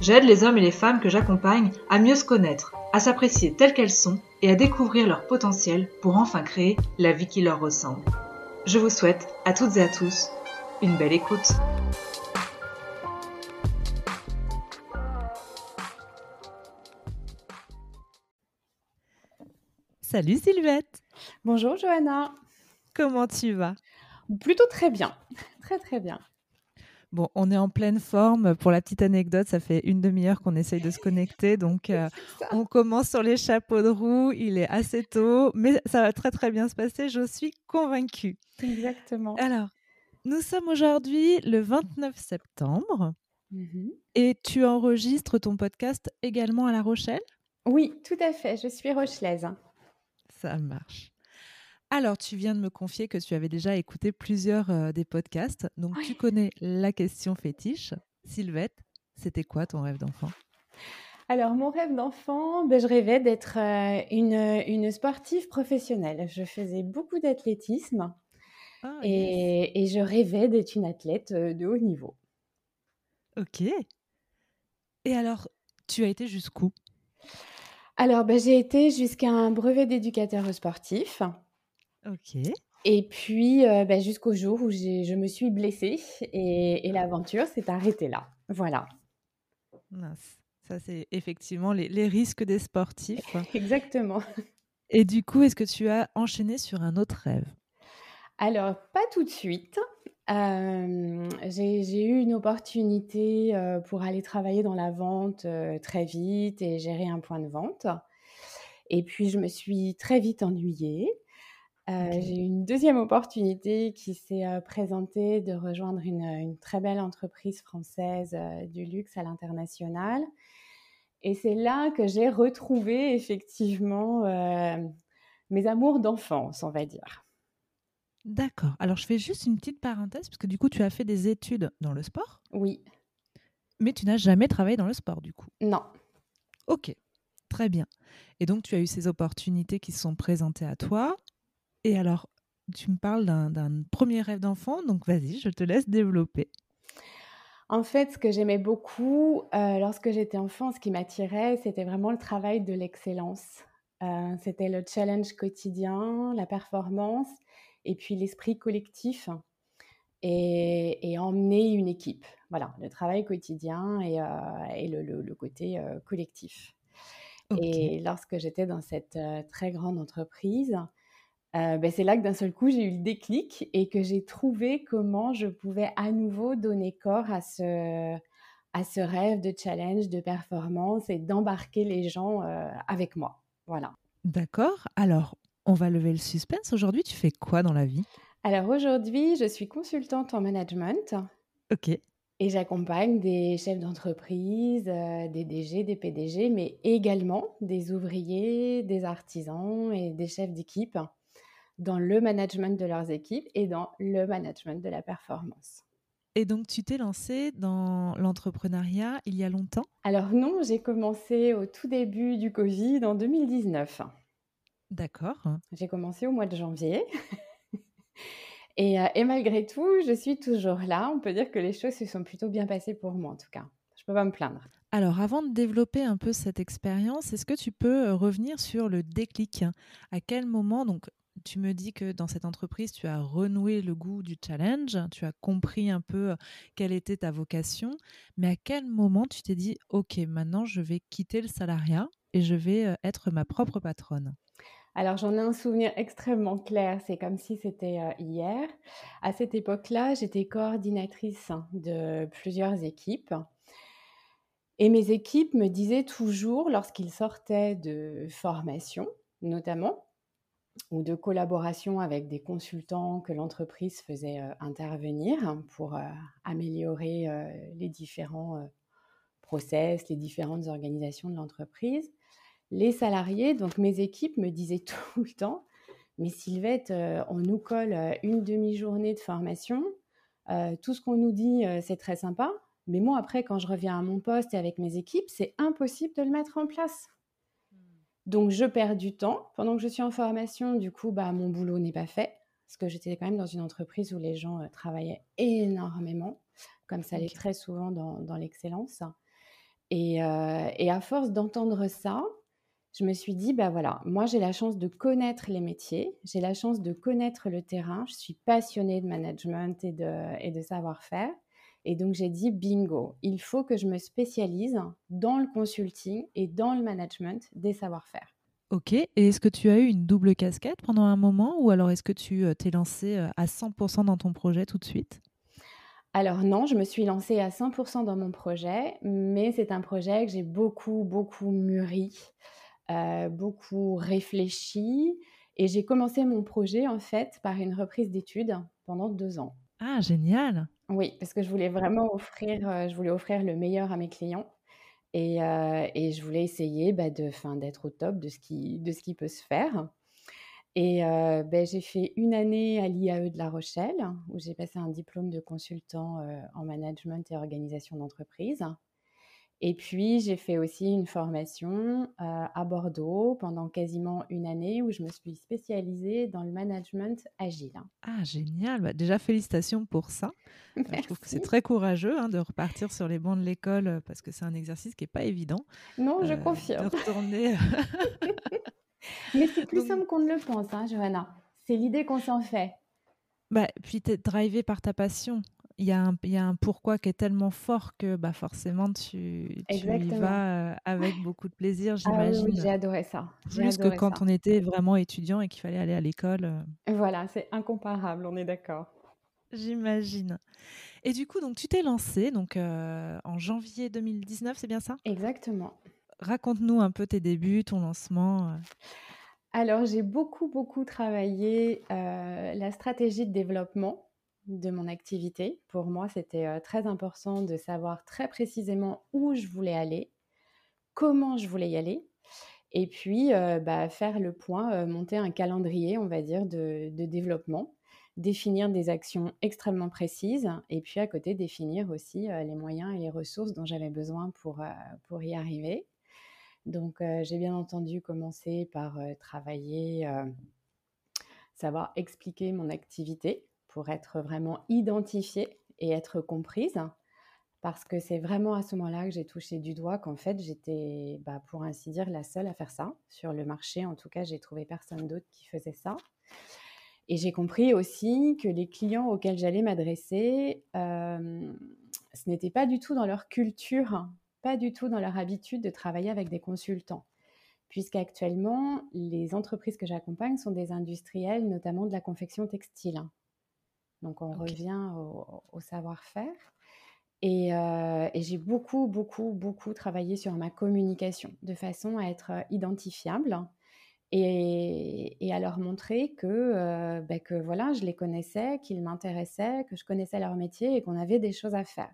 J'aide les hommes et les femmes que j'accompagne à mieux se connaître, à s'apprécier telles qu'elles sont et à découvrir leur potentiel pour enfin créer la vie qui leur ressemble. Je vous souhaite à toutes et à tous une belle écoute. Salut Sylvette Bonjour Johanna Comment tu vas? Plutôt très bien, très très bien. Bon, on est en pleine forme. Pour la petite anecdote, ça fait une demi-heure qu'on essaye de se connecter. Donc, euh, on commence sur les chapeaux de roue. Il est assez tôt, mais ça va très, très bien se passer. Je suis convaincue. Exactement. Alors, nous sommes aujourd'hui le 29 septembre mmh et tu enregistres ton podcast également à La Rochelle? Oui, tout à fait. Je suis rochelaise. Ça marche. Alors, tu viens de me confier que tu avais déjà écouté plusieurs euh, des podcasts. Donc, tu connais la question fétiche. Sylvette, c'était quoi ton rêve d'enfant? Alors, mon rêve d'enfant, ben, je rêvais d'être euh, une, une, sportive professionnelle. Je faisais beaucoup d'athlétisme ah, et, et, je rêvais d'être une athlète euh, de haut niveau. Ok. Et alors, tu as été jusqu'où? Alors, ben, j'ai été jusqu'à un brevet d'éducateur sportif. Ok. Et puis, euh, bah, jusqu'au jour où je me suis blessée et, l'aventure s'est arrêtée là. Voilà. Ça, c'est effectivement les, risques des sportifs. Exactement. Et du coup, est-ce que tu as enchaîné sur un autre rêve? Alors, pas tout de suite. Euh, j'ai eu une opportunité euh, pour aller travailler dans la vente très vite et gérer un point de vente. Et puis, je me suis très vite ennuyée. Euh, j'ai eu une deuxième opportunité qui s'est euh, présentée de rejoindre une, très belle entreprise française euh, du luxe à l'international. Et c'est là que j'ai retrouvé effectivement mes amours d'enfance, on va dire. D'accord. Alors je fais juste une petite parenthèse, parce que du coup tu as fait des études dans le sport? Oui. Mais tu n'as jamais travaillé dans le sport, du coup? Non. Ok, très bien. Et donc tu as eu ces opportunités qui se sont présentées à toi. Et alors, tu me parles d'un premier rêve d'enfant, donc vas-y, je te laisse développer. En fait, ce que j'aimais beaucoup euh, lorsque j'étais enfant, ce qui m'attirait, c'était vraiment le travail de l'excellence. Euh, c'était le challenge quotidien, la performance et puis l'esprit collectif et, emmener une équipe. Voilà, le travail quotidien et, euh, le, côté collectif. Et lorsque j'étais dans cette très grande entreprise, euh, ben, c'est là que d'un seul coup, j'ai eu le déclic et que j'ai trouvé comment je pouvais à nouveau donner corps à ce, à ce rêve de challenge, de performance et d'embarquer les gens euh, avec moi. Voilà. D'accord. Alors, on va lever le suspense. Aujourd'hui, tu fais quoi dans la vie? Alors aujourd'hui, je suis consultante en management. Ok. Et j'accompagne des chefs d'entreprise, euh, des DG, des PDG, mais également des ouvriers, des artisans et des chefs d'équipe dans le management de leurs équipes et dans le management de la performance. Et donc, tu t'es lancée dans l'entrepreneuriat il y a longtemps? Alors non, j'ai commencé au tout début du Covid en 2019. D'accord. J'ai commencé au mois de janvier. et, euh, et, malgré tout, je suis toujours là. On peut dire que les choses se sont plutôt bien passées pour moi, en tout cas. Je ne peux pas me plaindre. Alors, avant de développer un peu cette expérience, est-ce que tu peux euh, revenir sur le déclic? À quel moment, donc tu me dis que dans cette entreprise, tu as renoué le goût du challenge, tu as compris un peu quelle était ta vocation, mais à quel moment tu t'es dit, OK, maintenant je vais quitter le salariat et je vais être ma propre patronne? Alors j'en ai un souvenir extrêmement clair, c'est comme si c'était hier. À cette époque-là, j'étais coordinatrice de plusieurs équipes. Et mes équipes me disaient toujours, lorsqu'ils sortaient de formation notamment, ou de collaboration avec des consultants que l'entreprise faisait euh, intervenir pour euh, améliorer euh, les différents process, les différentes organisations de l'entreprise. Les salariés, donc mes équipes, me disaient tout le temps, mais Sylvette, on nous colle une demi-journée de formation. tout ce qu'on nous dit, c'est très sympa. Mais moi, après, quand je reviens à mon poste et avec mes équipes, c'est impossible de le mettre en place. Donc, je perds du temps. Pendant que je suis en formation, du coup, bah, mon boulot n'est pas fait. Parce que j'étais quand même dans une entreprise où les gens travaillaient énormément, comme ça l'est très souvent dans, l'excellence. Et, et, à force d'entendre ça, je me suis dit, bah voilà, moi j'ai la chance de connaître les métiers, j'ai la chance de connaître le terrain, je suis passionnée de management et de, et de savoir-faire. Et donc j'ai dit, bingo, il faut que je me spécialise dans le consulting et dans le management des savoir-faire. Ok, et est-ce que tu as eu une double casquette pendant un moment ou alors est-ce que tu euh, t'es lancée euh, à 100% dans ton projet tout de suite? Alors non, je me suis lancée à 100% dans mon projet, mais c'est un projet que j'ai beaucoup, beaucoup mûri. Euh, beaucoup réfléchi. Et j'ai commencé mon projet, en fait, par une reprise d'études pendant deux ans. Ah, génial Oui, parce que je voulais vraiment offrir, euh, je voulais offrir le meilleur à mes clients. Et, euh, et je voulais essayer bah, de, d'être au top de ce, qui, de ce qui peut se faire. Et ben, j'ai fait une année à l'IAE de La Rochelle, où j'ai passé un diplôme de consultant en management et organisation d'entreprise. Et puis, j'ai fait aussi une formation à Bordeaux pendant quasiment une année où je me suis spécialisée dans le management agile. Ah, génial. Bah, déjà, félicitations pour ça. Je trouve que c'est très courageux hein, de repartir sur les bancs de l'école parce que c'est un exercice qui n'est pas évident. Non, je confirme. De retourner. Mais c'est plus simple qu'on ne le pense, hein, Johanna. C'est l'idée qu'on s'en fait. Bah, puis tu es drivé par ta passion il y, a un, y a un pourquoi qui est tellement fort que bah, forcément tu, tu y vas euh, avec beaucoup de plaisir, j'imagine. Ah oui, j'ai adoré ça. Plus que quand on était vraiment étudiant et qu'il fallait aller à l'école. Euh. Voilà, c'est incomparable, on est d'accord. J'imagine. Et du coup, donc tu t'es lancé donc euh, en janvier 2019, c'est bien ça? Exactement. Raconte-nous un peu tes débuts, ton lancement. Alors, j'ai beaucoup, beaucoup travaillé la stratégie de développement de mon activité. Pour moi, c'était très important de savoir très précisément où je voulais aller, comment je voulais y aller, et puis bah, faire le point, monter un calendrier, on va dire, de, développement, définir des actions extrêmement précises, et puis à côté définir aussi les moyens et les ressources dont j'avais besoin pour, pour y arriver. Donc j'ai bien entendu commencer par travailler, savoir expliquer mon activité, pour être vraiment identifiée et être comprise. Parce que c'est vraiment à ce moment-là que j'ai touché du doigt qu'en fait, j'étais, bah, pour ainsi dire, la seule à faire ça. Sur le marché, en tout cas, j'ai trouvé personne d'autre qui faisait ça. Et j'ai compris aussi que les clients auxquels j'allais m'adresser, euh, ce n'était pas du tout dans leur culture, pas du tout dans leur habitude de travailler avec des consultants. Puisqu'actuellement, les entreprises que j'accompagne sont des industriels, notamment de la confection textile. Donc on revient au, savoir-faire. Euh, et, j'ai beaucoup, beaucoup, beaucoup travaillé sur ma communication de façon à être euh, identifiable et, à leur montrer que, euh, bah, que voilà, je les connaissais, qu'ils m'intéressaient, que je connaissais leur métier et qu'on avait des choses à faire.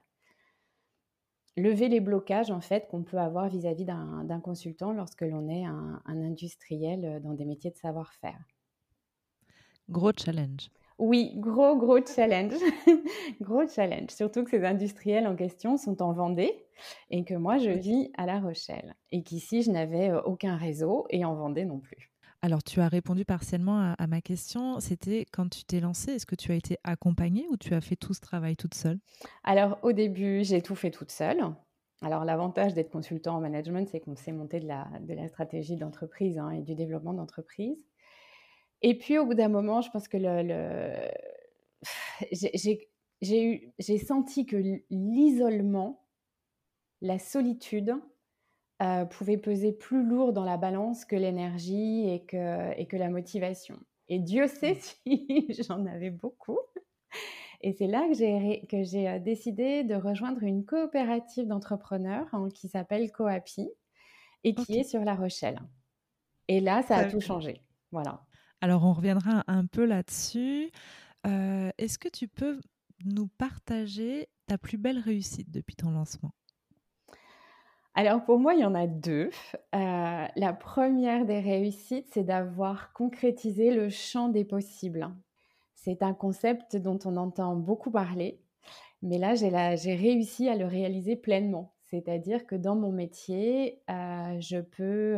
Lever les blocages en fait qu'on peut avoir vis-à-vis d'un consultant lorsque l'on est un industriel dans des métiers de savoir-faire. Gros challenge. Oui, gros, gros challenge. gros challenge. Surtout que ces industriels en question sont en Vendée et que moi, je vis à La Rochelle. Et qu'ici, je n'avais euh, aucun réseau et en Vendée non plus. Alors, tu as répondu partiellement à, ma question. C'était quand tu t'es lancée, est-ce que tu as été accompagnée ou tu as fait tout ce travail toute seule? Alors, au début, j'ai tout fait toute seule. Alors, l'avantage d'être consultant en management, c'est qu'on sait monter de la, de la stratégie d'entreprise hein, et du développement d'entreprise. Et puis au bout d'un moment, je pense que le, j'ai senti que l'isolement, la solitude, euh, pouvait peser plus lourd dans la balance que l'énergie et que, et que la motivation. Et Dieu sait si j'en avais beaucoup. Et c'est là que j'ai, que j'ai euh, décidé de rejoindre une coopérative d'entrepreneurs hein, qui s'appelle Coapi et qui est sur La Rochelle. Et là, ça a tout changé. Voilà. Alors, on reviendra un peu là-dessus. Euh, est-ce que tu peux nous partager ta plus belle réussite depuis ton lancement? Alors pour moi, il y en a deux. Euh, la première des réussites, c'est d'avoir concrétisé le champ des possibles. C'est un concept dont on entend beaucoup parler, mais là, j'ai réussi à le réaliser pleinement. C'est-à-dire que dans mon métier, euh, je peux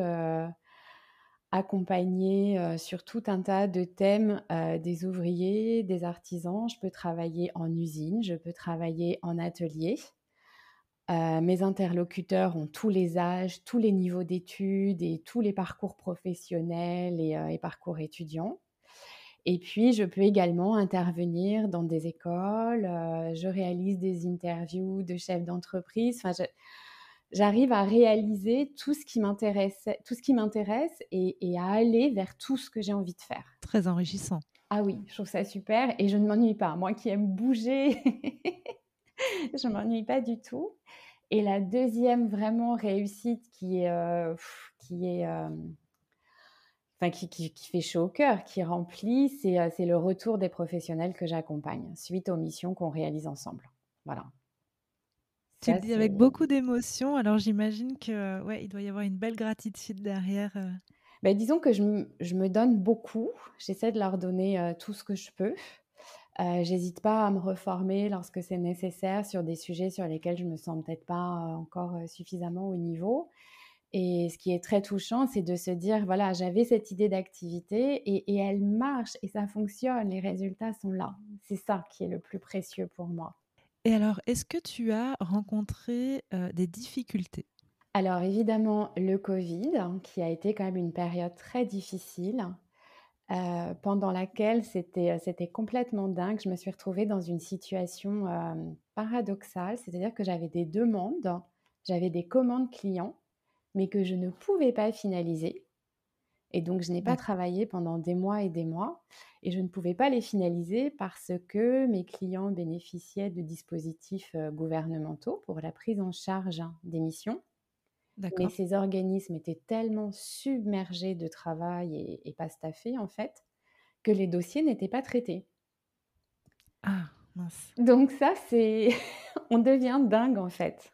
euh, accompagner sur tout un tas de thèmes des ouvriers, des artisans. Je peux travailler en usine, je peux travailler en atelier. Euh, mes interlocuteurs ont tous les âges, tous les niveaux d'études et tous les parcours professionnels et, euh, parcours étudiants. Et puis, je peux également intervenir dans des écoles, euh, je réalise des interviews de chefs d'entreprise. J'arrive à réaliser tout ce qui m'intéresse, tout ce qui m'intéresse et, et, à aller vers tout ce que j'ai envie de faire. Très enrichissant. Ah oui, je trouve ça super et je ne m'ennuie pas. Moi qui aime bouger je m'ennuie pas du tout. Et la deuxième vraiment réussite qui est, euh, qui est, euh, enfin qui, qui, fait chaud au cœur, qui remplit, euh, c'est le retour des professionnels que j'accompagne suite aux missions qu'on réalise ensemble. Voilà. Tu le dis avec beaucoup d'émotion, alors j'imagine que ouais, il doit y avoir une belle gratitude derrière. Ben, disons que je, je, me donne beaucoup, j'essaie de leur donner tout ce que je peux. Euh, j'hésite pas à me reformer lorsque c'est nécessaire sur des sujets sur lesquels je me sens peut-être pas euh, encore euh, suffisamment au niveau. Et ce qui est très touchant, c'est de se dire, voilà, j'avais cette idée d'activité et, elle marche et ça fonctionne, les résultats sont là. C'est ça qui est le plus précieux pour moi. Et alors, est-ce que tu as rencontré des difficultés? Alors, évidemment, le Covid, qui a été quand même une période très difficile. Pendant laquelle c'était, complètement dingue. Je me suis retrouvée dans une situation paradoxale, c'est-à-dire que j'avais des demandes, j'avais des commandes clients, mais que je ne pouvais pas finaliser. Et donc, je n'ai pas travaillé pendant des mois et des mois. Et je ne pouvais pas les finaliser parce que mes clients bénéficiaient de dispositifs gouvernementaux pour la prise en charge des missions. Mais ces organismes étaient tellement submergés de travail et, pas staffés, en fait, que les dossiers n'étaient pas traités. Ah, mince. Donc ça, c'est... on devient dingue, en fait.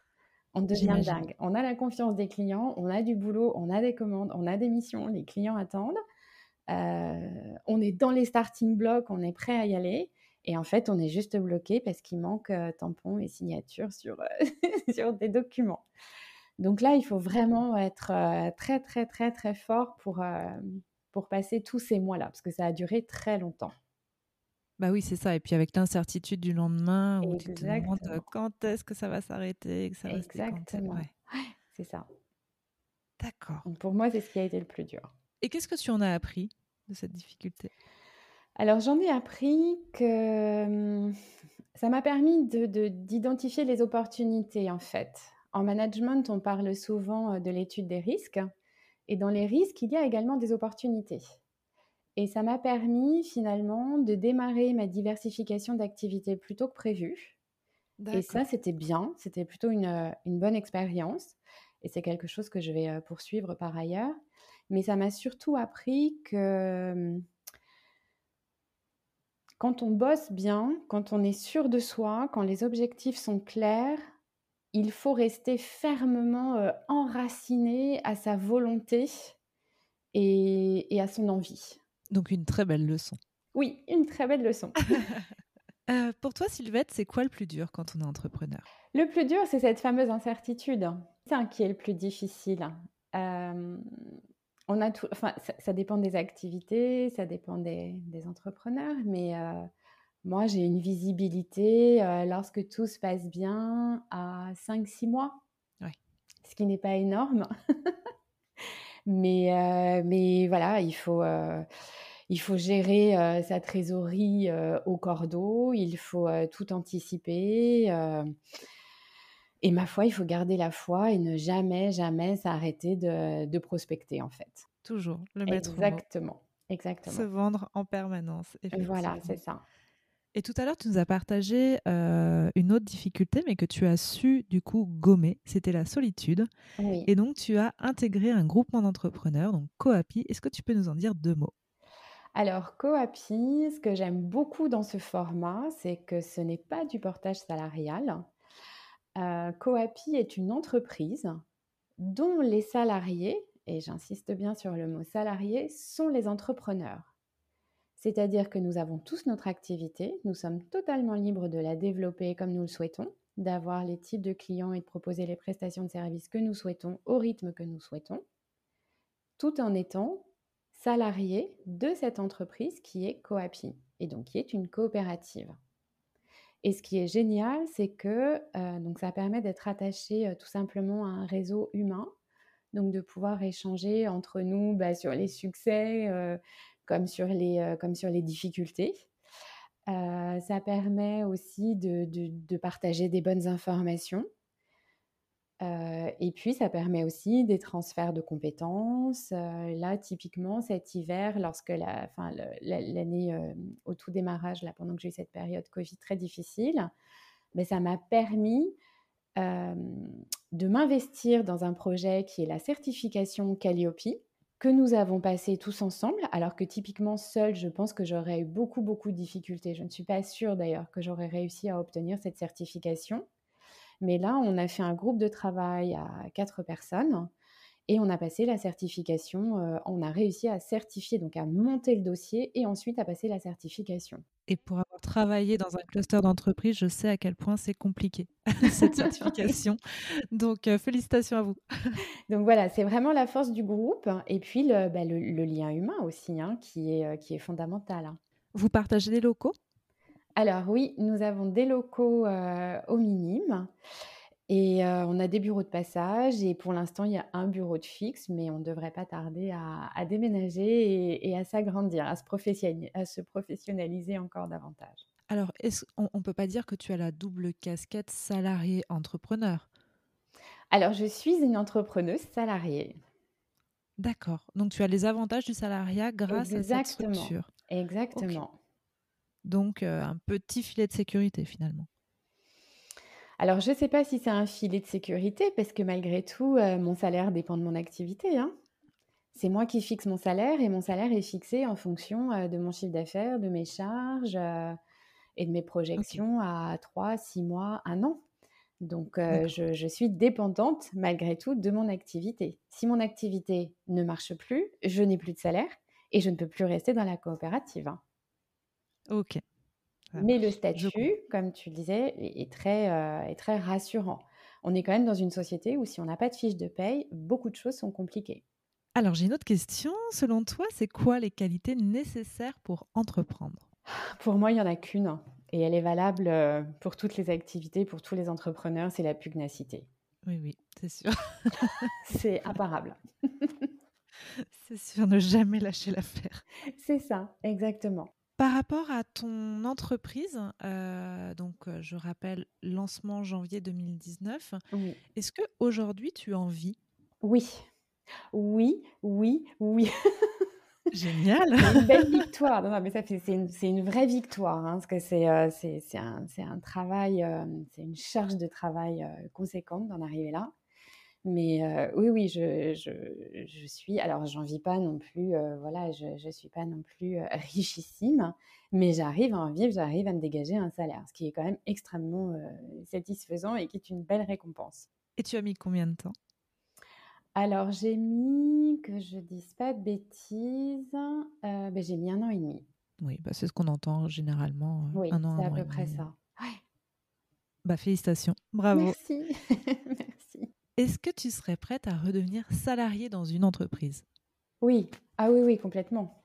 On devient dingue. On a la confiance des clients, on a du boulot, on a des commandes, on a des missions, les clients attendent. Euh, on est dans les starting blocks, on est prêt à y aller. Et en fait, on est juste bloqué parce qu'il manque euh, tampons et signatures sur, euh, sur des documents. Donc là, il faut vraiment être très, très, très, très fort pour, pour passer tous ces mois-là, parce que ça a duré très longtemps. Bah oui, c'est ça. Et puis avec l'incertitude du lendemain, où tu te demandes quand est-ce que ça va s'arrêter, que ça Exactement. Ouais. c'est ça. D'accord. Pour moi, c'est ce qui a été le plus dur. Et qu'est-ce que tu en as appris de cette difficulté? Alors, j'en ai appris que hum, ça m'a permis d'identifier de, les opportunités, en fait. En management, on parle souvent de l'étude des risques. Et dans les risques, il y a également des opportunités. Et ça m'a permis finalement de démarrer ma diversification d'activités plutôt que prévu. Et ça, c'était bien, c'était plutôt une, euh, une bonne expérience. Et c'est quelque chose que je vais euh, poursuivre par ailleurs. Mais ça m'a surtout appris que quand on bosse bien, quand on est sûr de soi, quand les objectifs sont clairs, il faut rester fermement euh, enraciné à sa volonté et, à son envie. Donc une très belle leçon. Oui, une très belle leçon. Euh, pour toi, Sylvette, c'est quoi le plus dur quand on est entrepreneur? Le plus dur, c'est cette fameuse incertitude. C'est un qui est le plus difficile. Euh, on a tout, enfin, ça, dépend des activités, ça dépend des, entrepreneurs, mais moi, j'ai une visibilité euh, lorsque tout se passe bien à 5-6 mois, ce qui n'est pas énorme. mais, euh, mais voilà, il faut, euh, il faut gérer sa trésorerie au cordeau, il faut tout anticiper. et ma foi, il faut garder la foi et ne jamais, jamais s'arrêter de, de, prospecter, en fait. Toujours, le mettre Exactement. Exactement. Se vendre en permanence. Voilà, c'est ça. Et tout à l'heure, tu nous as partagé euh, une autre difficulté, mais que tu as su du coup gommer, c'était la solitude. Et donc, tu as intégré un groupement d'entrepreneurs, donc Coapi. Est-ce que tu peux nous en dire deux mots? Alors, Coapi, ce que j'aime beaucoup dans ce format, c'est que ce n'est pas du portage salarial. Euh, Coapi est une entreprise dont les salariés, et j'insiste bien sur le mot salarié, sont les entrepreneurs. C'est-à-dire que nous avons tous notre activité, nous sommes totalement libres de la développer comme nous le souhaitons, d'avoir les types de clients et de proposer les prestations de services que nous souhaitons au rythme que nous souhaitons, tout en étant salariés de cette entreprise qui est Coapi et donc qui est une coopérative. Et ce qui est génial, c'est que euh, donc ça permet d'être attaché euh, tout simplement à un réseau humain, donc de pouvoir échanger entre nous bah, sur les succès, euh, comme sur les, euh, comme sur les difficultés. Euh, ça permet aussi de, de, partager des bonnes informations. Euh, et puis, ça permet aussi des transferts de compétences. là, typiquement, cet hiver, lorsque l'année au tout démarrage, là, pendant que j'ai eu cette période Covid très difficile, ben, ça m'a permis de m'investir dans un projet qui est la certification Calliope, que nous avons passé tous ensemble, alors que typiquement seul, je pense que j'aurais eu beaucoup, beaucoup de difficultés. Je ne suis pas sûre d'ailleurs que j'aurais réussi à obtenir cette certification. Mais là, on a fait un groupe de travail à quatre personnes et on a passé la certification. Euh, on a réussi à certifier, donc à monter le dossier et ensuite à passer la certification. Et pour avoir travaillé dans un cluster d'entreprise, je sais à quel point c'est compliqué, cette certification. Donc, euh, félicitations à vous. Donc voilà, c'est vraiment la force du groupe. Et puis, le, bah, lien humain aussi, hein, qui, est, euh, qui est fondamental. Hein. Vous partagez des locaux? Alors oui, nous avons des locaux euh, au minime. Et on a des bureaux de passage et pour l'instant, il y a un bureau de fixe, mais on ne devrait pas tarder à, déménager et, à s'agrandir, à, à, se professionnaliser encore davantage. Alors, on ne peut pas dire que tu as la double casquette salarié-entrepreneur Alors, je suis une entrepreneuse salariée. D'accord. Donc, tu as les avantages du salariat grâce à cette structure. Exactement. Donc, un petit filet de sécurité finalement. Alors, je ne sais pas si c'est un filet de sécurité, parce que malgré tout, euh, mon salaire dépend de mon activité. Hein. C'est moi qui fixe mon salaire et mon salaire est fixé en fonction euh, de mon chiffre d'affaires, de mes charges euh, et de mes projections à 3, 6 mois, 1 an. Donc, je, je, suis dépendante malgré tout de mon activité. Si mon activité ne marche plus, je n'ai plus de salaire et je ne peux plus rester dans la coopérative. Hein. Ok. Mais le statut, comme tu disais, est très, euh, est très rassurant. On est quand même dans une société où si on n'a pas de fiche de paye, beaucoup de choses sont compliquées. Alors j'ai une autre question. Selon toi, c'est quoi les qualités nécessaires pour entreprendre? Pour moi, il n'y en a qu'une. Et elle est valable euh, pour toutes les activités, pour tous les entrepreneurs, c'est la pugnacité. Oui, oui, c'est sûr. c'est imparable. c'est sûr, ne jamais lâcher l'affaire. C'est ça, exactement. Par rapport à ton entreprise, euh, donc euh, je rappelle lancement janvier 2019, est-ce que aujourd'hui tu en vis? Oui, oui, oui, oui. Génial. c'est une belle victoire. Non, mais ça c'est une, une, vraie victoire, hein, parce que c'est euh, un, un, travail, c'est une charge de travail conséquente d'en arriver là. Mais oui, oui, je, je, je suis. Alors, j'en vis pas non plus. voilà, je ne suis pas non plus richissime, mais j'arrive à en vivre, j'arrive à me dégager un salaire, ce qui est quand même extrêmement satisfaisant et qui est une belle récompense. Et tu as mis combien de temps? Alors, j'ai mis, que je dise pas de bêtises, ben, j'ai mis un an et demi. Oui, bah, c'est ce qu'on entend généralement. Oui, un an, c'est à peu près ça. Bah, félicitations, bravo. Merci. Est-ce que tu serais prête à redevenir salariée dans une entreprise? Oui, ah oui, oui, complètement.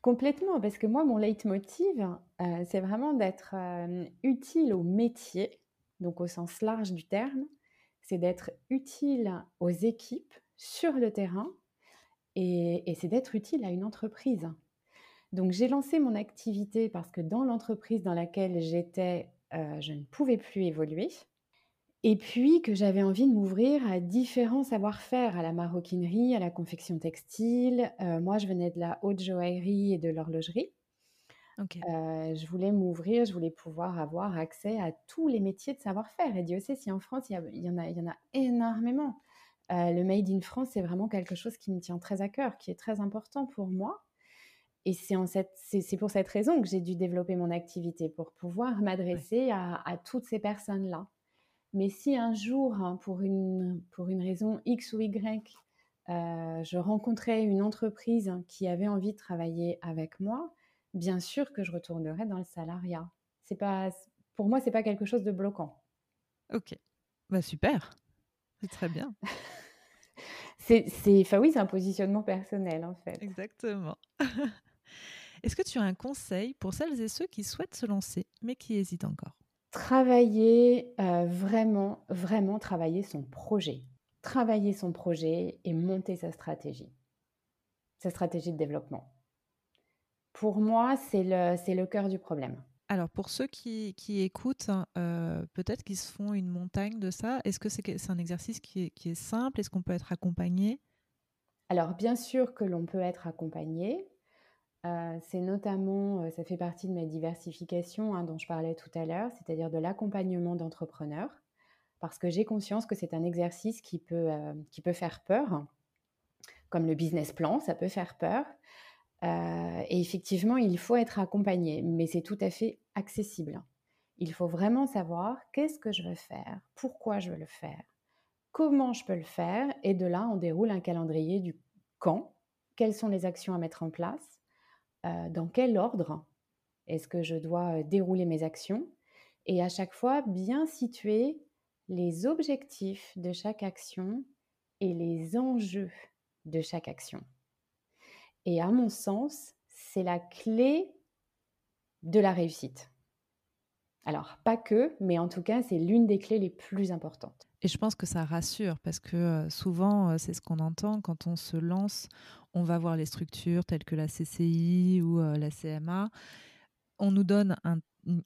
Complètement, parce que moi, mon leitmotiv, euh, c'est vraiment d'être euh, utile au métier, donc au sens large du terme, c'est d'être utile aux équipes sur le terrain et, c'est d'être utile à une entreprise. Donc j'ai lancé mon activité parce que dans l'entreprise dans laquelle j'étais, euh, je ne pouvais plus évoluer. Et puis que j'avais envie de m'ouvrir à différents savoir-faire, à la maroquinerie, à la confection textile. Euh, moi, je venais de la haute joaillerie et de l'horlogerie. Euh, je voulais m'ouvrir, je voulais pouvoir avoir accès à tous les métiers de savoir-faire. Et Dieu sait si en France, il y, en, a, il y en a énormément. Euh, le Made in France, c'est vraiment quelque chose qui me tient très à cœur, qui est très important pour moi. Et c'est pour cette raison que j'ai dû développer mon activité, pour pouvoir m'adresser à, à toutes ces personnes-là. Mais si un jour, hein, pour, une, pour une raison X ou Y, euh, je rencontrais une entreprise qui avait envie de travailler avec moi, bien sûr que je retournerais dans le salariat. C'est pas, pour moi, c'est pas quelque chose de bloquant. Ok, bah super, c'est très bien. c'est, enfin oui, c'est un positionnement personnel en fait. Exactement. Est-ce que tu as un conseil pour celles et ceux qui souhaitent se lancer mais qui hésitent encore? Travailler euh, vraiment, vraiment travailler son projet travailler son projet et monter sa stratégie, sa stratégie de développement. Pour moi, c'est le, cœur du problème. Alors, pour ceux qui, qui écoutent, euh, peut-être qu'ils se font une montagne de ça. Est-ce que c'est, c'est un exercice qui est, qui est simple? Est-ce qu'on peut être accompagné? Alors, bien sûr que l'on peut être accompagné. Euh, c'est notamment, euh, ça fait partie de ma diversification hein, dont je parlais tout à l'heure, c'est-à-dire de l'accompagnement d'entrepreneurs parce que j'ai conscience que c'est un exercice qui peut, euh, qui peut faire peur, comme le business plan, ça peut faire peur. Et effectivement, il faut être accompagné, mais c'est tout à fait accessible. Il faut vraiment savoir qu'est-ce que je veux faire, pourquoi je veux le faire, comment je peux le faire, et de là, on déroule un calendrier du quand, quelles sont les actions à mettre en place, euh, dans quel ordre est-ce que je dois dérouler mes actions, et à chaque fois bien situer les objectifs de chaque action et les enjeux de chaque action. Et à mon sens, c'est la clé de la réussite. Alors, pas que, mais en tout cas, c'est l'une des clés les plus importantes. Et je pense que ça rassure parce que euh, souvent, euh, c'est ce qu'on entend quand on se lance, on va voir les structures telles que la CCI ou euh, la CMA. On nous donne un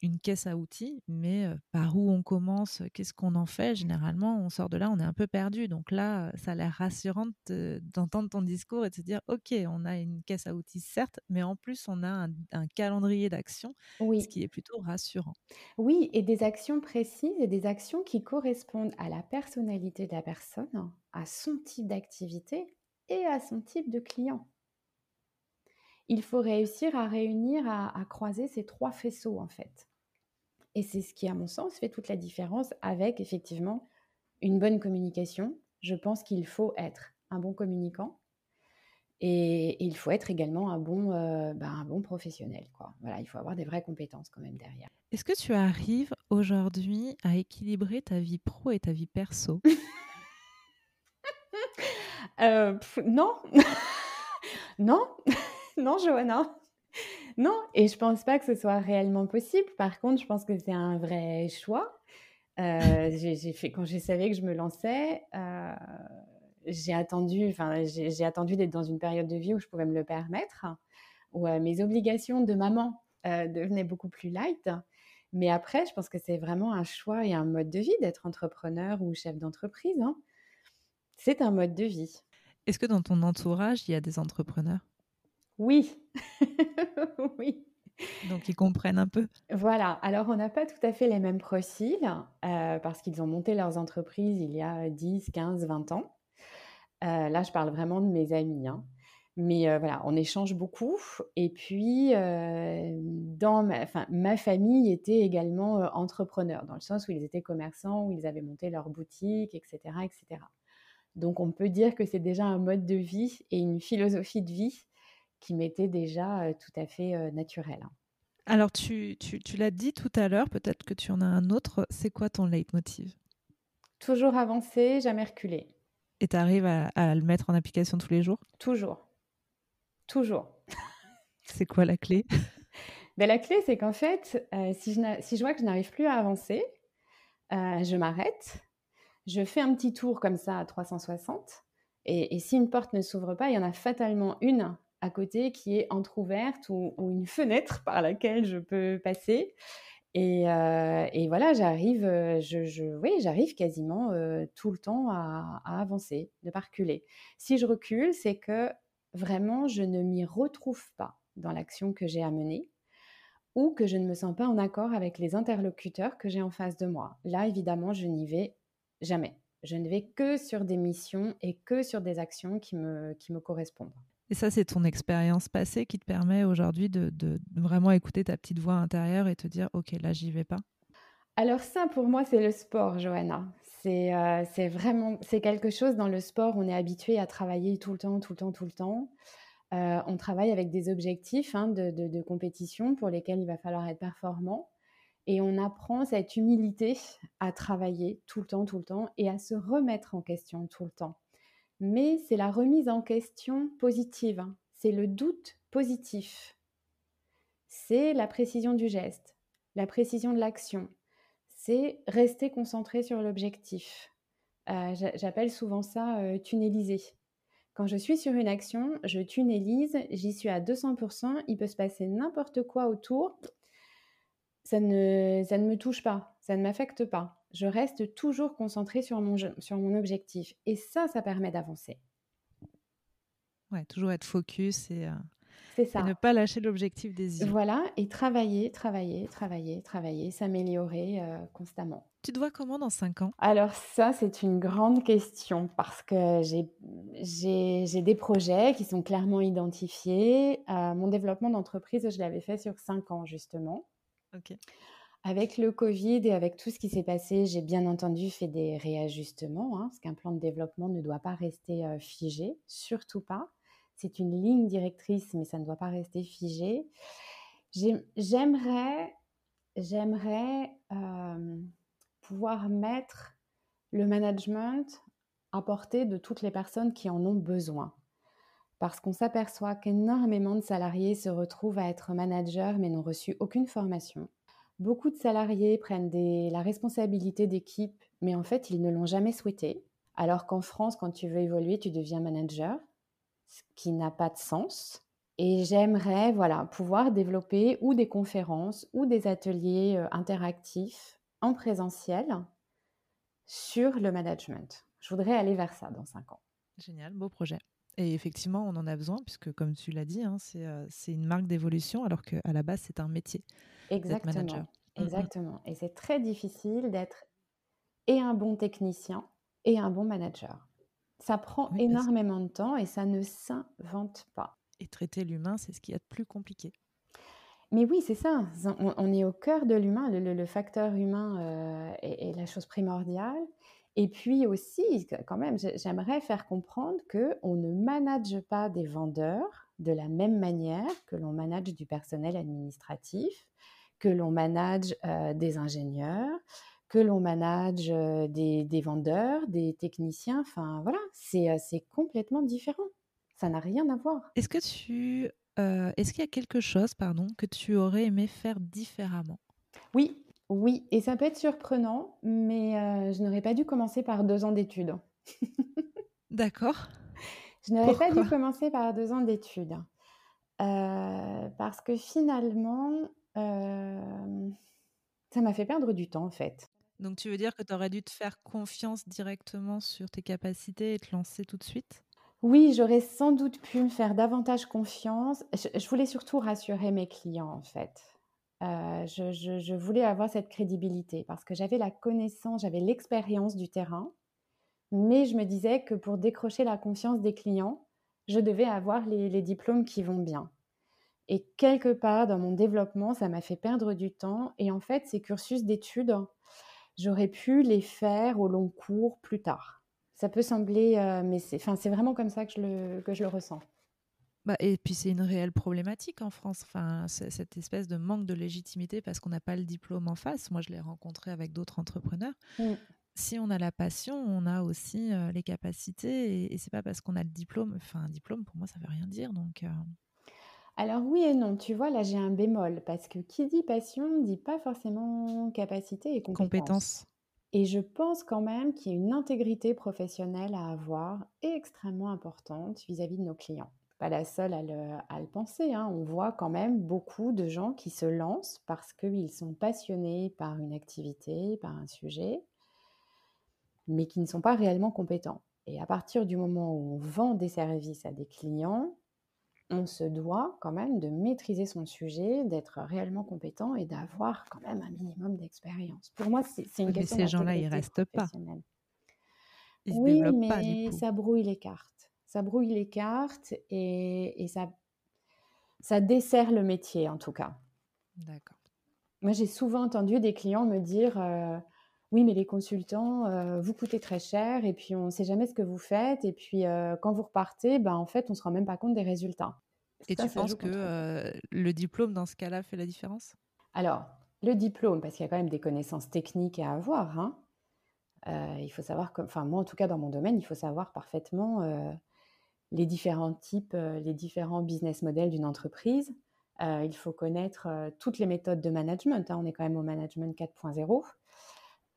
une, caisse à outils, mais par où on commence, qu'est-ce qu'on en fait Généralement, on sort de là, on est un peu perdu. Donc là, ça a l'air rassurant d'entendre ton discours et de se dire, OK, on a une caisse à outils, certes, mais en plus, on a un, calendrier d'action, ce qui est plutôt rassurant. Oui, et des actions précises et des actions qui correspondent à la personnalité de la personne, à son type d'activité et à son type de client il faut réussir à réunir, à, croiser ces trois faisceaux en fait. Et c'est ce qui, à mon sens, fait toute la différence avec effectivement une bonne communication. Je pense qu'il faut être un bon communicant et, il faut être également un bon, euh, bah, un bon professionnel. Quoi. Voilà, il faut avoir des vraies compétences quand même derrière. Est-ce que tu arrives aujourd'hui à équilibrer ta vie pro et ta vie perso? Euh, Non, non. non, Johanna. Non, et je pense pas que ce soit réellement possible. Par contre, je pense que c'est un vrai choix. Euh, j'ai fait quand j'ai savais que je me lançais, euh, j'ai attendu, enfin j'ai attendu d'être dans une période de vie où je pouvais me le permettre, où euh, mes obligations de maman devenaient beaucoup plus light. Mais après, je pense que c'est vraiment un choix et un mode de vie d'être entrepreneur ou chef d'entreprise. Hein. C'est un mode de vie. Est-ce que dans ton entourage, il y a des entrepreneurs? Oui, oui. Donc ils comprennent un peu. Voilà, alors on n'a pas tout à fait les mêmes profils euh, parce qu'ils ont monté leurs entreprises il y a 10, 15, 20 ans. Euh, là, je parle vraiment de mes amis. Hein. Mais euh, voilà, on échange beaucoup. Et puis, dans ma, ma famille était également entrepreneur, dans le sens où ils étaient commerçants, où ils avaient monté leur boutique, etc., etc. Donc, on peut dire que c'est déjà un mode de vie et une philosophie de vie qui m'était déjà tout à fait naturel. Hein. Alors, tu, tu, tu l'as dit tout à l'heure, peut-être que tu en as un autre. C'est quoi ton leitmotiv? Toujours avancer, jamais reculer. Et tu arrives à, le mettre en application tous les jours? Toujours. Toujours. c'est quoi la clé? Ben, La clé, c'est qu'en fait, si, je si, je vois que je n'arrive plus à avancer, je m'arrête, je fais un petit tour comme ça à 360. Et, et si une porte ne s'ouvre pas, il y en a fatalement une à côté qui est entr'ouverte ou, une fenêtre par laquelle je peux passer. Et, euh, voilà, j'arrive, euh, je, oui, j'arrive quasiment euh, tout le temps à, avancer, ne pas reculer. Si je recule, c'est que vraiment je ne m'y retrouve pas dans l'action que j'ai à mener ou que je ne me sens pas en accord avec les interlocuteurs que j'ai en face de moi. Là, évidemment, je n'y vais jamais. Je ne vais que sur des missions et que sur des actions qui me, qui me correspondent. Et ça, c'est ton expérience passée qui te permet aujourd'hui de, vraiment écouter ta petite voix intérieure et te dire, OK, là, j'y vais pas? Alors ça, pour moi, c'est le sport, Johanna. C'est euh, vraiment, c'est quelque chose dans le sport, on est habitué à travailler tout le temps, tout le temps, tout le temps. Euh, on travaille avec des objectifs hein, de, de, compétition pour lesquels il va falloir être performant. Et on apprend cette humilité à travailler tout le temps, tout le temps, et à se remettre en question tout le temps. Mais c'est la remise en question positive, hein. c'est le doute positif, c'est la précision du geste, la précision de l'action, c'est rester concentré sur l'objectif. Euh, j'appelle souvent ça euh, tunneliser. Quand je suis sur une action, je tunnelise, j'y suis à 200%, il peut se passer n'importe quoi autour, ça ne me touche pas, ça ne m'affecte pas. Je reste toujours concentré sur mon, sur mon objectif. Et ça, ça permet d'avancer. Ouais, toujours être focus et euh, c'est ça. Et ne pas lâcher l'objectif des yeux. Voilà, et travailler, travailler, travailler, travailler, s'améliorer euh, constamment. Tu te vois comment dans 5 ans? Alors ça, c'est une grande question parce que j'ai des projets qui sont clairement identifiés. Euh, mon développement d'entreprise, je l'avais fait sur 5 ans justement. Ok. Avec le Covid et avec tout ce qui s'est passé, j'ai bien entendu fait des réajustements, hein, parce qu'un plan de développement ne doit pas rester euh, figé, surtout pas c'est une ligne directrice, mais ça ne doit pas rester figé. J'aimerais, euh, pouvoir mettre le management à portée de toutes les personnes qui en ont besoin. Parce qu'on s'aperçoit qu'énormément de salariés se retrouvent à être managers mais n'ont reçu aucune formation. Beaucoup de salariés prennent la responsabilité d'équipe, mais en fait, ils ne l'ont jamais souhaité. Alors qu'en France, quand tu veux évoluer, tu deviens manager ce qui n'a pas de sens. Et j'aimerais voilà, pouvoir développer ou des conférences ou des ateliers euh, interactifs en présentiel sur le management. Je voudrais aller vers ça dans cinq ans. Génial, beau projet. Et effectivement, on en a besoin, puisque comme tu l'as dit, hein, euh, c'est une marque d'évolution, alors qu'à la base, c'est un métier. Exactement. Manager. Mm, mm. Exactement. Et c'est très difficile d'être et un bon technicien et un bon manager. Ça prend énormément de temps et ça ne s'invente pas. Et traiter l'humain, c'est ce qui est de plus compliqué. Mais oui, c'est ça. On, est au cœur de l'humain. Le, facteur humain euh, est, la chose primordiale. Et puis aussi, quand même, j'aimerais faire comprendre que on ne manage pas des vendeurs de la même manière que l'on manage du personnel administratif, que l'on manage euh, des ingénieurs, que l'on manage des, vendeurs, des techniciens. Enfin, voilà, c'est complètement différent. Ça n'a rien à voir. Est-ce que tu, est-ce qu'il y a quelque chose, pardon, que tu aurais aimé faire différemment? Oui, oui, et ça peut être surprenant, mais je n'aurais pas dû commencer par deux ans d'études. D'accord. Je n'aurais pas dû commencer par deux ans d'études. parce que finalement, ça m'a fait perdre du temps en fait. Donc tu veux dire que tu aurais dû te faire confiance directement sur tes capacités et te lancer tout de suite? Oui, j'aurais sans doute pu me faire davantage confiance. Je, voulais surtout rassurer mes clients en fait. Euh, je, voulais avoir cette crédibilité parce que j'avais la connaissance, j'avais l'expérience du terrain, mais je me disais que pour décrocher la confiance des clients, je devais avoir les diplômes qui vont bien. Et quelque part dans mon développement, ça m'a fait perdre du temps. Et en fait, ces cursus d'études, j'aurais pu les faire au long cours plus tard. Ça peut sembler, euh, mais c'est, vraiment comme ça que je le ressens. Bah, et puis c'est une réelle problématique en France, enfin, cette espèce de manque de légitimité parce qu'on n'a pas le diplôme en face. Moi, je l'ai rencontré avec d'autres entrepreneurs. Mm. Si on a la passion, on a aussi euh, les capacités, et, et c'est pas parce qu'on a le diplôme. Enfin, un diplôme, pour moi, ça veut rien dire. Donc, euh, alors oui et non, tu vois, là j'ai un bémol, parce que qui dit passion ne dit pas forcément capacité et compétence. Et je pense quand même qu'il y a une intégrité professionnelle à avoir extrêmement importante vis-à-vis de nos clients. Pas la seule à le, penser, hein. on voit quand même beaucoup de gens qui se lancent parce qu'ils sont passionnés par une activité, par un sujet, mais qui ne sont pas réellement compétents. Et à partir du moment où on vend des services à des clients, on se doit quand même de maîtriser son sujet, d'être réellement compétent et d'avoir quand même un minimum d'expérience. Pour moi, c'est une mais question ces gens-là, ils restent pas. oui, mais ça brouille les cartes. Ça brouille les cartes et, ça, ça dessert le métier en tout cas. D'accord. Moi, j'ai souvent entendu des clients me dire oui, mais les consultants, vous coûtez très cher et puis on ne sait jamais ce que vous faites. Et puis quand vous repartez, ben, en fait, on ne se rend même pas compte des résultats. Et tu penses que le diplôme, dans ce cas-là, fait la différence? Alors, le diplôme, parce qu'il y a quand même des connaissances techniques à avoir. Hein, il faut savoir, enfin moi en tout cas dans mon domaine, il faut savoir parfaitement les différents types, les différents business models d'une entreprise. il faut connaître toutes les méthodes de management. Hein, on est quand même au management 4.0.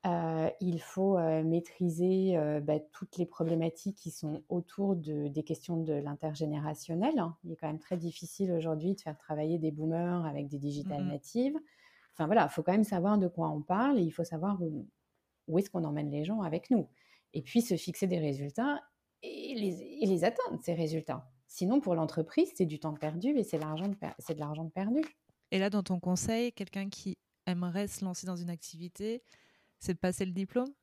Euh, il faut euh, maîtriser euh, bah, toutes les problématiques qui sont autour de, des questions de l'intergénérationnel. Hein. Il est quand même très difficile aujourd'hui de faire travailler des boomers avec des digital mmh natives. Enfin voilà, il faut quand même savoir de quoi on parle et il faut savoir où, où est-ce qu'on emmène les gens avec nous. Et puis se fixer des résultats et les, et atteindre, ces résultats. Sinon, pour l'entreprise, c'est du temps perdu et c'est de l'argent perdu. Et là, dans ton conseil, quelqu'un qui aimerait se lancer dans une activité, c'est de passer le diplôme?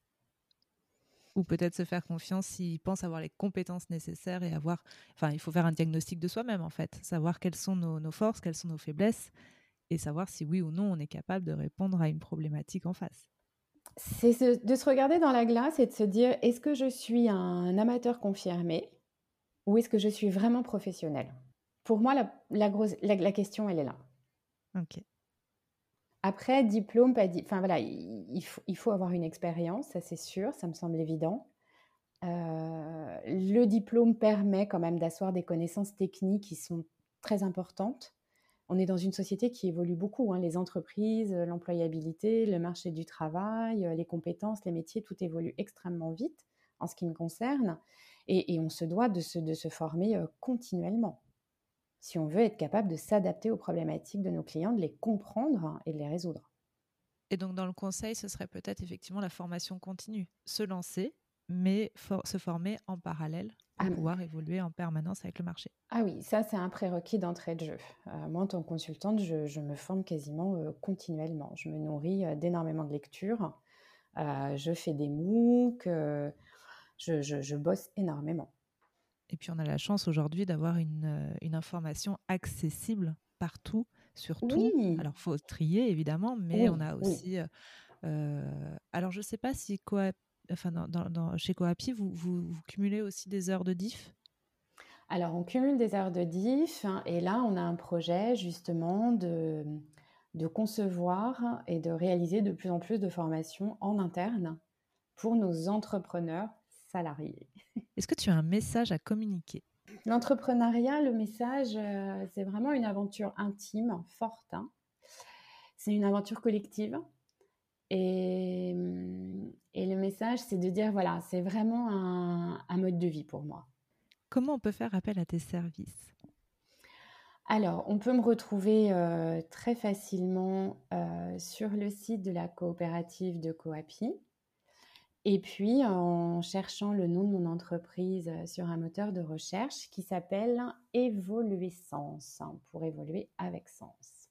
Ou peut-être se faire confiance s'il pense avoir les compétences nécessaires et avoir. Enfin, il faut faire un diagnostic de soi-même, en fait. Savoir quelles sont nos, forces, quelles sont nos faiblesses et savoir si oui ou non on est capable de répondre à une problématique en face. C'est de se regarder dans la glace et de se dire est-ce que je suis un amateur confirmé ou est-ce que je suis vraiment professionnel? Pour moi, la, grosse, la question, elle est là. Ok. Après, diplôme, pas Enfin voilà, il faut, il faut avoir une expérience, ça c'est sûr, ça me semble évident. Euh, le diplôme permet quand même d'asseoir des connaissances techniques qui sont très importantes. On est dans une société qui évolue beaucoup, hein, les entreprises, l'employabilité, le marché du travail, les compétences, les métiers, tout évolue extrêmement vite en ce qui me concerne. Et, on se doit de se, de se former euh, continuellement si on veut être capable de s'adapter aux problématiques de nos clients, de les comprendre et de les résoudre. Et donc dans le conseil, ce serait peut-être effectivement la formation continue, se lancer, mais se former en parallèle pour ah, pouvoir évoluer en permanence avec le marché. Ah oui, ça c'est un prérequis d'entrée de jeu. Euh, moi en tant que consultante, je, me forme quasiment euh, continuellement. Je me nourris euh, d'énormément de lectures, je fais des MOOC, je, je bosse énormément. Et puis on a la chance aujourd'hui d'avoir une, une, information accessible partout, sur tout. Alors il faut trier évidemment, mais on a aussi... Alors je ne sais pas si enfin, dans, chez Coapi, vous, vous, cumulez aussi des heures de diff? Alors on cumule des heures de diff hein, et là on a un projet justement de, de concevoir et de réaliser de plus en plus de formations en interne pour nos entrepreneurs salariés. Est-ce que tu as un message à communiquer? L'entrepreneuriat, le message, euh, c'est vraiment une aventure intime, forte. Hein. C'est une aventure collective. Et, hum, et le message, c'est de dire, voilà, c'est vraiment un, mode de vie pour moi. Comment on peut faire appel à tes services? Alors, on peut me retrouver euh, très facilement euh, sur le site de la coopérative de Coapi, et puis, en cherchant le nom de mon entreprise euh, sur un moteur de recherche qui s'appelle Évoluessence, hein, pour évoluer avec sens.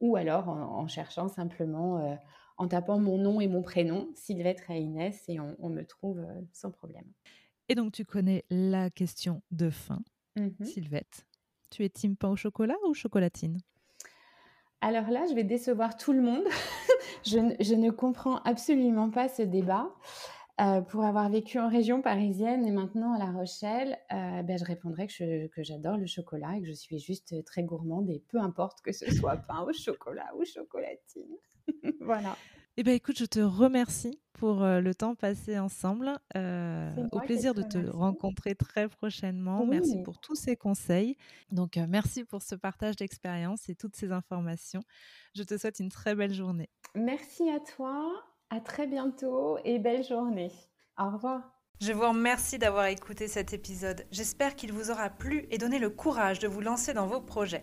Ou alors en, cherchant simplement, euh, en tapant mon nom et mon prénom, Sylvette Reines, et on, me trouve euh, sans problème. Et donc, tu connais la question de fin, mmh Sylvette. Tu es team pain au chocolat ou chocolatine? Alors là, je vais décevoir tout le monde. je, ne comprends absolument pas ce débat. Euh, pour avoir vécu en région parisienne et maintenant à La Rochelle, euh, ben, je répondrais que, j'adore le chocolat et que je suis juste très gourmande et peu importe que ce soit pain au chocolat ou chocolatine. voilà. Eh bien, écoute, je te remercie pour euh, le temps passé ensemble. au plaisir de te rencontrer très prochainement. Merci pour tous ces conseils. Donc, merci pour ce partage d'expérience et toutes ces informations. Je te souhaite une très belle journée. Merci à toi. À très bientôt et belle journée. Au revoir. Je vous remercie d'avoir écouté cet épisode. J'espère qu'il vous aura plu et donné le courage de vous lancer dans vos projets.